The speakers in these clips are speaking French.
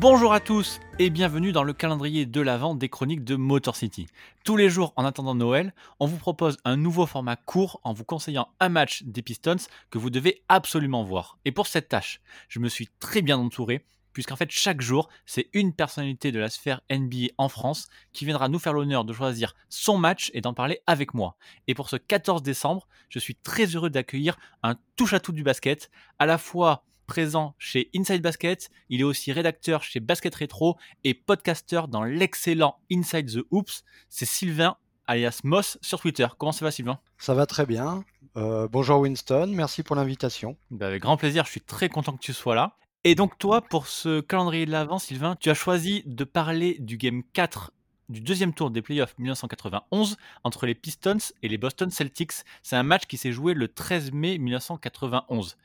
Bonjour à tous et bienvenue dans le calendrier de l'Avent des chroniques de Motor City. Tous les jours en attendant Noël, on vous propose un nouveau format court en vous conseillant un match des Pistons que vous devez absolument voir. Et pour cette tâche, je me suis très bien entouré puisqu'en fait chaque jour, c'est une personnalité de la sphère NBA en France qui viendra nous faire l'honneur de choisir son match et d'en parler avec moi. Et pour ce 14 décembre, je suis très heureux d'accueillir un touche-à-tout du basket, à la fois présent chez Inside Basket, il est aussi rédacteur chez Basket Retro et podcasteur dans l'excellent Inside the Hoops. C'est Sylvain alias Moss sur Twitter. Comment ça va Sylvain? Ça va très bien. Euh, bonjour Winston, merci pour l'invitation. Ben, avec grand plaisir, je suis très content que tu sois là. Et donc toi, pour ce calendrier de l'avant, Sylvain, tu as choisi de parler du Game 4 du deuxième tour des playoffs 1991 entre les Pistons et les Boston Celtics. C'est un match qui s'est joué le 13 mai 1991.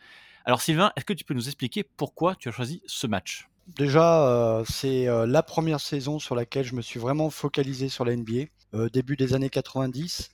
Alors Sylvain, est-ce que tu peux nous expliquer pourquoi tu as choisi ce match? Déjà, euh, c'est euh, la première saison sur laquelle je me suis vraiment focalisé sur la NBA, euh, début des années 90.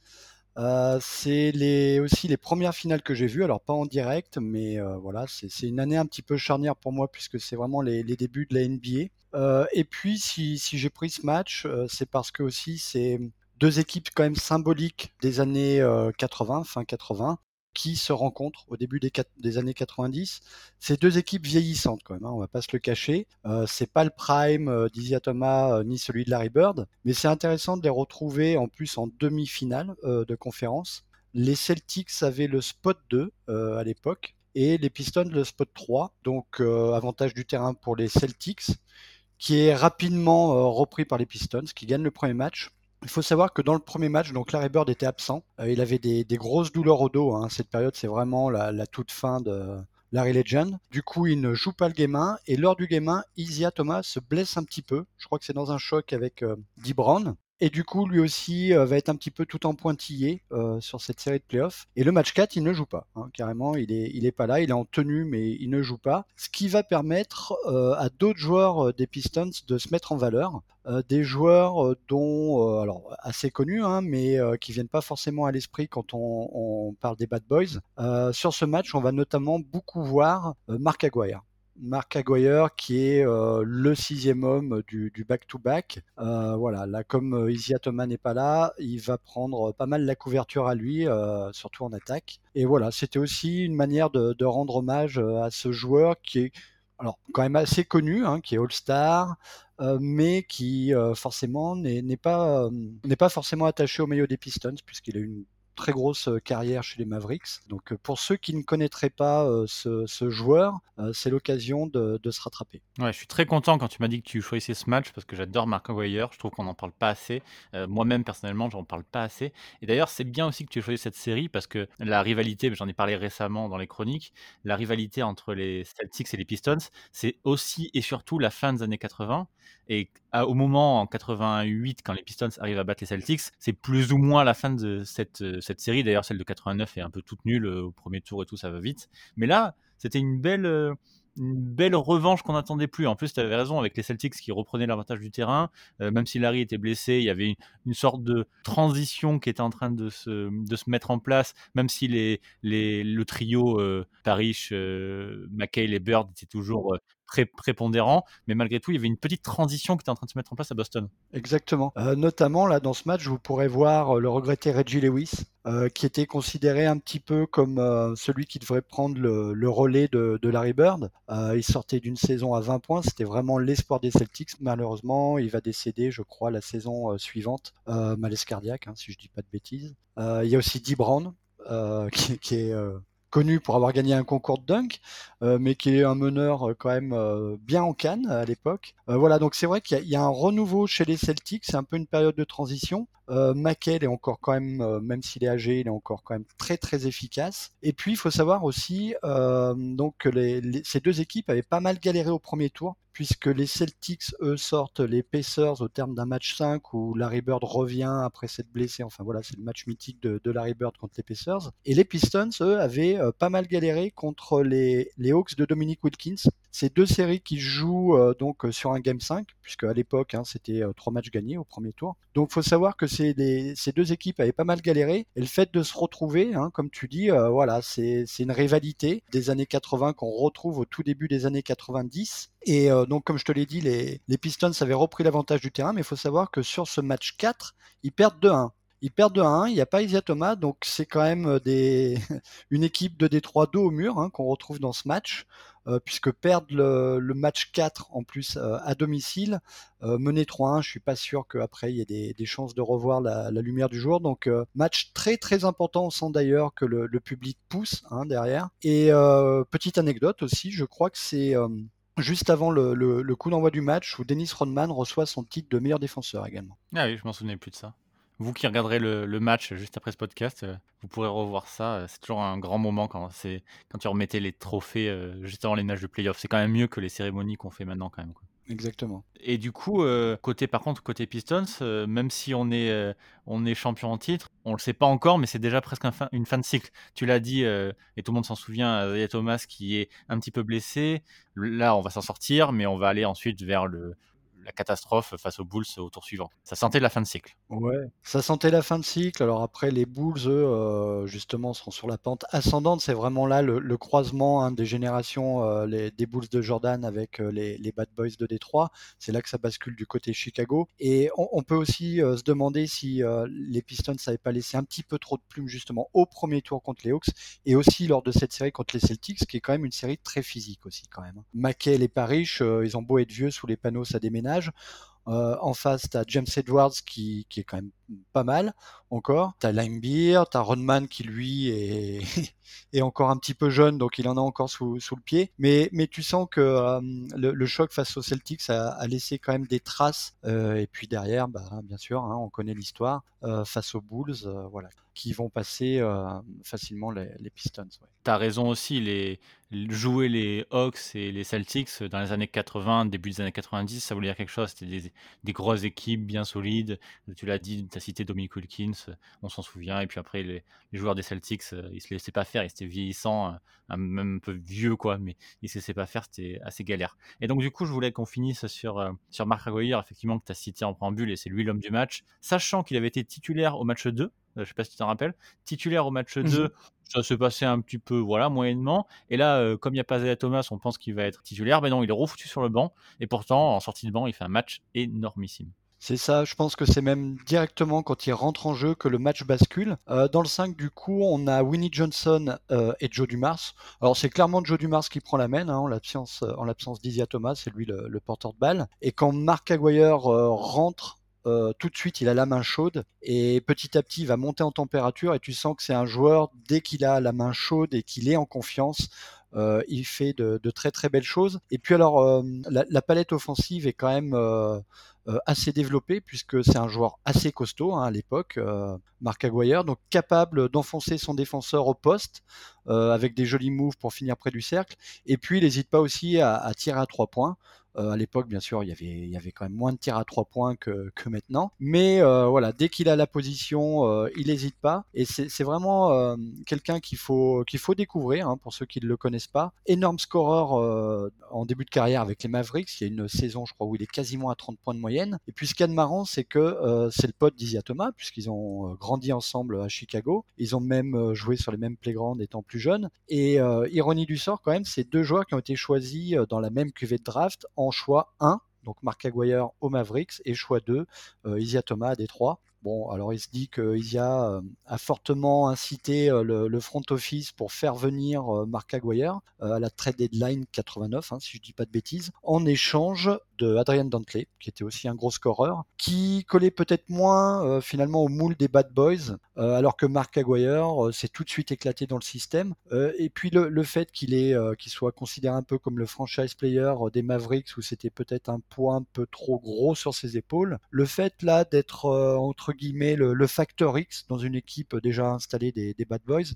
c'est aussi les premières finales que j'ai vues, alors pas en direct, mais voilà, c'est une année un petit peu charnière pour moi puisque c'est vraiment les, débuts de la NBA. et puis, si, si j'ai pris ce match, c'est parce que aussi c'est deux équipes quand même symboliques des années 80, fin 80 qui se rencontrent au début des, années 90. Ces deux équipes vieillissantes quand même, hein, on va pas se le cacher. Euh, c'est pas le prime euh, d'Isia Thomas euh, ni celui de Larry Bird, mais c'est intéressant de les retrouver en plus en demi-finale euh, de conférence. Les Celtics avaient le spot 2 à l'époque et les Pistons le spot 3, donc avantage du terrain pour les Celtics, qui est rapidement repris par les Pistons, qui gagnent le premier match. Il faut savoir que dans le premier match, donc Larry Bird était absent. Euh, il avait des, grosses douleurs au dos. Hein. Cette période, c'est vraiment la, toute fin de Larry Legend. Du coup, il ne joue pas le game 1. Et lors du game 1, Isia Thomas se blesse un petit peu. Je crois que c'est dans un choc avec euh, Dee Brown. Et du coup, lui aussi euh, va être un petit peu tout en pointillé euh, sur cette série de playoffs. Et le match 4, il ne joue pas. Hein, carrément, il est, il est pas là. Il est en tenue, mais il ne joue pas. Ce qui va permettre euh, à d'autres joueurs des Pistons de se mettre en valeur. des joueurs dont, alors assez connus, hein, mais qui viennent pas forcément à l'esprit quand on, on, parle des Bad Boys. sur ce match, on va notamment beaucoup voir Mark Aguirre. Mark Aguirre qui est euh, le sixième homme du back-to-back. Euh, voilà, là comme euh, Isia Thomas n'est pas là, il va prendre pas mal la couverture à lui, surtout en attaque. Et voilà, c'était aussi une manière de, rendre hommage à ce joueur qui est alors quand même assez connu, hein, qui est All-Star, mais qui forcément n'est pas n'est pas forcément attaché au maillot des Pistons puisqu'il a une très grosse euh, carrière chez les Mavericks. Donc euh, pour ceux qui ne connaîtraient pas euh, ce, joueur, c'est l'occasion de, se rattraper. Ouais, je suis très content quand tu m'as dit que tu choisissais ce match parce que j'adore Mark Aguirre. Je trouve qu'on n'en parle pas assez. Moi-même personnellement, j'en parle pas assez. Et d'ailleurs, c'est bien aussi que tu aies choisi cette série parce que la rivalité, j'en ai parlé récemment dans les chroniques, la rivalité entre les Celtics et les Pistons, c'est aussi et surtout la fin des années 80. Et au moment en 88, quand les Pistons arrivent à battre les Celtics, c'est plus ou moins la fin de cette, cette série. D'ailleurs, celle de 89 est un peu toute nulle au premier tour et tout, ça va vite. Mais là, c'était une belle, une belle revanche qu'on n'attendait plus. En plus, tu avais raison avec les Celtics qui reprenaient l'avantage du terrain. Euh, même si Larry était blessé, il y avait une, sorte de transition qui était en train de se, de se mettre en place. Même si les, les, le trio euh, Parrish, euh, McHale et Bird étaient toujours prépondérant, mais malgré tout, il y avait une petite transition qui était en train de se mettre en place à Boston. Exactement. Euh, notamment, là, dans ce match, vous pourrez voir euh, le regretté Reggie Lewis, euh, qui était considéré un petit peu comme celui qui devrait prendre le, relais de, Larry Bird. il sortait d'une saison à 20 points, c'était vraiment l'espoir des Celtics. Malheureusement, il va décéder, je crois, la saison suivante, malaise cardiaque, hein, si je dis pas de bêtises. il y a aussi Dee Brown, qui, est connu pour avoir gagné un concours de dunk, euh, mais qui est un meneur euh, quand même euh, bien en canne à l'époque. voilà, donc c'est vrai qu'il y, a un renouveau chez les Celtics, c'est un peu une période de transition. Euh, est encore quand même, même s'il est âgé, il est encore quand même très très efficace. Et puis il faut savoir aussi que ces deux équipes avaient pas mal galéré au premier tour puisque les Celtics, eux, sortent les Pacers au terme d'un match 5 où Larry Bird revient après s'être blessé. Enfin voilà, c'est le match mythique de, Larry Bird contre les Pacers. Et les Pistons, eux, avaient euh, pas mal galéré contre les, les Hawks de Dominic Wilkins, C'est deux séries qui jouent donc sur un game 5, puisque à l'époque hein, c'était trois matchs gagnés au premier tour. Donc faut savoir que ces deux équipes avaient pas mal galéré et le fait de se retrouver, hein, comme tu dis, voilà, c'est une rivalité des années 80 qu'on retrouve au tout début des années 90. Et donc comme je te l'ai dit, les, les Pistons avaient repris l'avantage du terrain, mais il faut savoir que sur ce match 4, ils perdent 2-1. Ils perdent de 1, il n'y a pas Isia Thomas, donc c'est quand même euh, une équipe de Détroit dos au mur hein, qu'on retrouve dans ce match, euh, puisque perdre le, match 4 en plus euh, à domicile, mener 3-1, je suis pas sûr qu'après il y ait des, chances de revoir la, lumière du jour. Donc match très très important, on sent d'ailleurs que le, public pousse hein, derrière. Et petite anecdote aussi, je crois que c'est juste avant le, le coup d'envoi du match où Dennis Rodman reçoit son titre de meilleur défenseur également. Ah oui, je m'en souvenais plus de ça. Vous qui regarderez le, match juste après ce podcast, euh, vous pourrez revoir ça. Euh, c'est toujours un grand moment quand, c'est, quand tu remettais les trophées euh, juste avant les matchs de playoff. C'est quand même mieux que les cérémonies qu'on fait maintenant quand même. Exactement. Et du coup, côté par contre, côté Pistons, même si on est, on est champion en titre, on le sait pas encore, mais c'est déjà presque une fin de cycle. Tu l'as dit, et tout le monde s'en souvient, Zaya Thomas qui est un petit peu blessé. Là, on va s'en sortir, mais on va aller ensuite vers le, la catastrophe face aux Bulls au tour suivant. Ça sentait la fin de cycle. Ouais, ça sentait la fin de cycle. Alors après, les Bulls, eux, euh, justement, sont sur la pente ascendante. C'est vraiment là le, croisement hein, des générations euh, des Bulls de Jordan avec euh, les, Bad Boys de Détroit. C'est là que ça bascule du côté Chicago. Et on, peut aussi se demander si les Pistons n'avaient pas laissé un petit peu trop de plumes justement au premier tour contre les Hawks et aussi lors de cette série contre les Celtics, qui est quand même une série très physique aussi quand même. McHale et Parrish, ils ont beau être vieux sous les panneaux, ça déménage. Euh, en face, tu as James Edwards qui, est quand même pas mal encore. Tu as Limebeer, tu as Rodman qui lui est, est, encore un petit peu jeune, donc il en a encore sous, le pied. Mais, mais tu sens que euh, le, choc face aux Celtics a, laissé quand même des traces. Euh, et puis derrière, bah, bien sûr, hein, on connaît l'histoire, face aux Bulls, voilà, qui vont passer facilement les, Pistons. Tu as raison aussi, les, jouer les Hawks et les Celtics dans les années 80, début des années 90, ça voulait dire quelque chose. C'était des, grosses équipes bien solides. Tu l'as dit, as cité Dominic Wilkins, on s'en souvient. Et puis après, les, joueurs des Celtics, ils se laissaient pas faire. Ils étaient vieillissants, même un peu vieux, quoi, mais ils se laissaient pas faire. C'était assez galère. Et donc, du coup, je voulais qu'on finisse sur, sur Marc Aguirre, effectivement, que tu as cité en préambule, et c'est lui l'homme du match. Sachant qu'il avait été titulaire au match 2, je sais pas si tu t'en rappelles, titulaire au match 2, mmh ça s'est passé un petit peu, voilà, moyennement. Et là, euh, comme il n'y a pas Zaya Thomas, on pense qu'il va être titulaire. Mais non, il est refoutu sur le banc. Et pourtant, en sortie de banc, il fait un match énormissime. C'est ça, je pense que c'est même directement quand il rentre en jeu que le match bascule. Euh, dans le 5, du coup, on a Winnie Johnson euh, et Joe Dumars. Alors c'est clairement Joe Dumars qui prend la main, hein, en l'absence en l'absence d'Isia Thomas, c'est lui le, porteur de balle. Et quand Mark Aguirre rentre euh, tout de suite, il a la main chaude et petit à petit, il va monter en température et tu sens que c'est un joueur, dès qu'il a la main chaude et qu'il est en confiance, euh, il fait de, très très belles choses. Et puis alors, euh, la, palette offensive est quand même assez développée puisque c'est un joueur assez costaud hein, à l'époque, Marc Aguirre, donc capable d'enfoncer son défenseur au poste avec des jolis moves pour finir près du cercle. Et puis, il n'hésite pas aussi à, à tirer à trois points. Euh, à l'époque, bien sûr, il y, avait, quand même moins de tirs à trois points que, maintenant. Mais euh, voilà, dès qu'il a la position, euh, il n'hésite pas. Et c'est vraiment quelqu'un qu'il faut, qu'il faut découvrir, hein, pour ceux qui ne le connaissent pas. Énorme scoreur en début de carrière avec les Mavericks. Il y a une saison, je crois, où il est quasiment à 30 points de moyenne. Et puis ce qu'il y a de marrant, c'est que c'est le pote d'Isia Thomas, puisqu'ils ont grandi ensemble à Chicago. Ils ont même joué sur les mêmes playgrounds étant plus jeunes. Et ironie du sort, quand même, c'est deux joueurs qui ont été choisis dans la même cuvée de draft en choix 1, donc Mark Aguirre au Mavericks, et choix 2, euh, Isia Thomas à Détroit. Bon, alors il se dit que Isia euh, a fortement incité euh, le, front office pour faire venir Mark Aguirre à la trade deadline 89, hein, si je dis pas de bêtises, en échange de Adrian Dantley, qui était aussi un gros scoreur, qui collait peut-être moins euh, finalement au moule des Bad Boys, euh, alors que Mark Aguirre euh, s'est tout de suite éclaté dans le système. et puis le, fait qu'il soit considéré un peu comme le franchise player des Mavericks, où c'était peut-être un poids un peu trop gros sur ses épaules. Le fait là d'être entre guillemets le, facteur X dans une équipe déjà installée des, Bad Boys,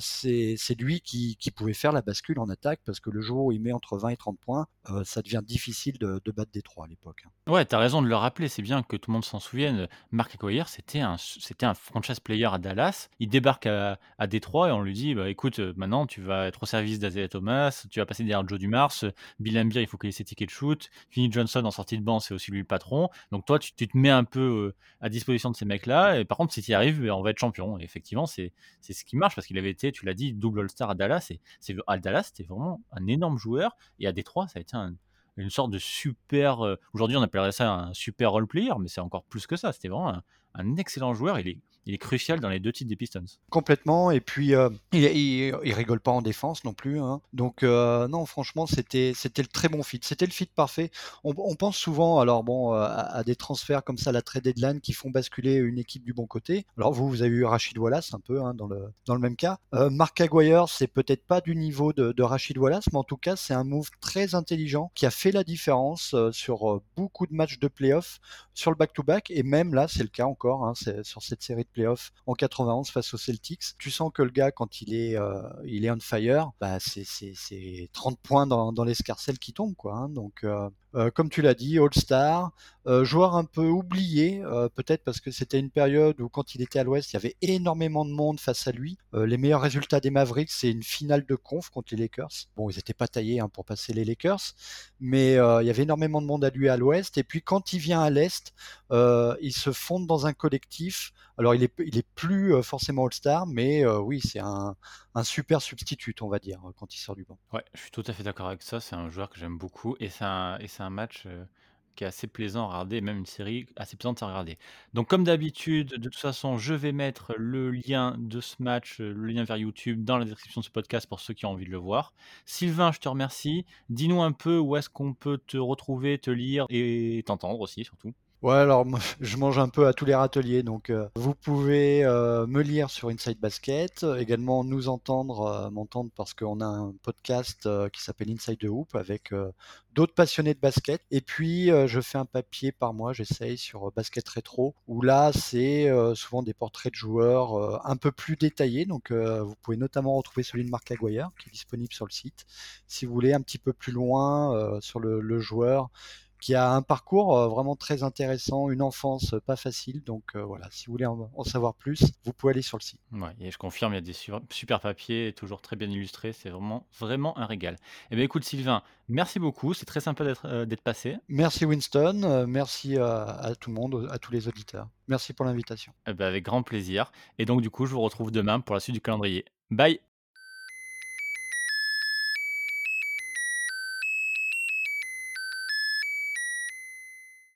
c'est, lui qui, pouvait faire la bascule en attaque, parce que le jour où il met entre 20 et 30 points, ça devient difficile de battre Détroit à l'époque, hein. Ouais, tu as raison de le rappeler, c'est bien que tout le monde s'en souvienne. Mark Aguirre, c'était un c'était un franchise player à Dallas. Il débarque à Détroit et on lui dit: «Bah, écoute, heu, maintenant tu vas être au service d'Isaiah Thomas, tu vas passer derrière Joe Dumars, Bill Laimbeer, il faut qu'il ait ses tickets de shoot, Vinnie Johnson en sortie de banc, c'est aussi lui le patron. Donc toi, tu te mets un peu, heu, à disposition de ces mecs-là et par contre, si tu y arrives, beh, on va être champion» effectivement, c'est c'est ce qui marche parce qu'il avait été, tu l'as dit, double All-Star à Dallas et c'est à Dallas, c'était vraiment un énorme joueur et à Détroit, ça a été un une sorte de super, heu, aujourd'hui on appellerait ça un super role player, mais c'est encore plus que ça. C'était vraiment un un excellent joueur. Il est crucial dans les 2 titres des Pistons. Complètement et puis, heu, il rigole pas en défense non plus, hein. Donc, heu, non franchement c'était le très bon fit. C'était le fit parfait. On pense souvent alors bon, heu, à des transferts comme ça la trade deadline qui font basculer une équipe du bon côté. Alors vous, vous avez eu Rachid Wallace un peu, hein, dans le même cas. Heu, Mark Aguirre, c'est peut-être pas du niveau de de Rachid Wallace, mais en tout cas, c'est un move très intelligent qui a fait la différence, sur, beaucoup de matchs de play-off, sur le back-to-back et même là, c'est le cas hein, sur cette série de play-off en 91 face aux Celtics. Tu sens que le gars quand il est, heu, il est on fire, bah, c'est c'est c'est 30 points dans l'escarcelle qui tombent quoi, hein. Donc, heu heu, comme tu l'as dit, All-Star, heu, joueur un peu oublié, heu, peut-être parce que c'était une période où quand il était à l'Ouest, il y avait énormément de monde face à lui. Les meilleurs résultats des Mavericks, c'est une finale de conf contre les Lakers. Bon, ils étaient pas taillés, hein, pour passer les Lakers, mais, il y avait énormément de monde à lui à l'Ouest et puis quand il vient à l'Est, il se fonde dans un collectif. Alors il est il est plus, forcément All-Star, mais, oui, c'est un super substitut, on va dire, quand il sort du banc. Ouais, je suis tout à fait d'accord avec ça. C'est un joueur que j'aime beaucoup et c'est c'est un match, qui est assez plaisant à regarder même une série assez plaisante à regarder. Donc comme d'habitude, de toute façon, je vais mettre le lien de ce match, le lien vers YouTube dans la description de ce podcast pour ceux qui ont envie de le voir. Sylvain, je te remercie. Dis-nous un peu où est-ce qu'on peut te retrouver, te lire et t'entendre aussi surtout? Ouais, alors moi, je mange un peu à tous les râteliers, donc heu, vous pouvez, heu, me lire sur Inside Basket, également nous entendre, heu, m'entendre parce qu'on a un podcast, heu, qui s'appelle Inside the Hoop avec, heu, d'autres passionnés de basket et puis, heu, je fais un papier par mois, j'essaye sur, Basket Rétro où là, c'est, souvent des portraits de joueurs, un peu plus détaillés donc, vous pouvez notamment retrouver celui de Mark Aguirre qui est disponible sur le site. Si vous voulez un petit peu plus loin, sur le le joueur qui a un parcours, heu, vraiment très intéressant, une enfance, pas facile donc, heu, voilà, si vous voulez en en savoir plus, vous pouvez aller sur le site. Ouais et je confirme, il y a des super papiers, toujours très bien illustrés, c'est vraiment, vraiment un régal. Et beh, écoute Sylvain, merci beaucoup, c'est très sympa d'être, d'être passé. Merci Winston, merci à tout le monde, à tous les auditeurs. Merci pour l'invitation. Et bah, avec grand plaisir et donc du coup, je vous retrouve demain pour la suite du calendrier. Bye!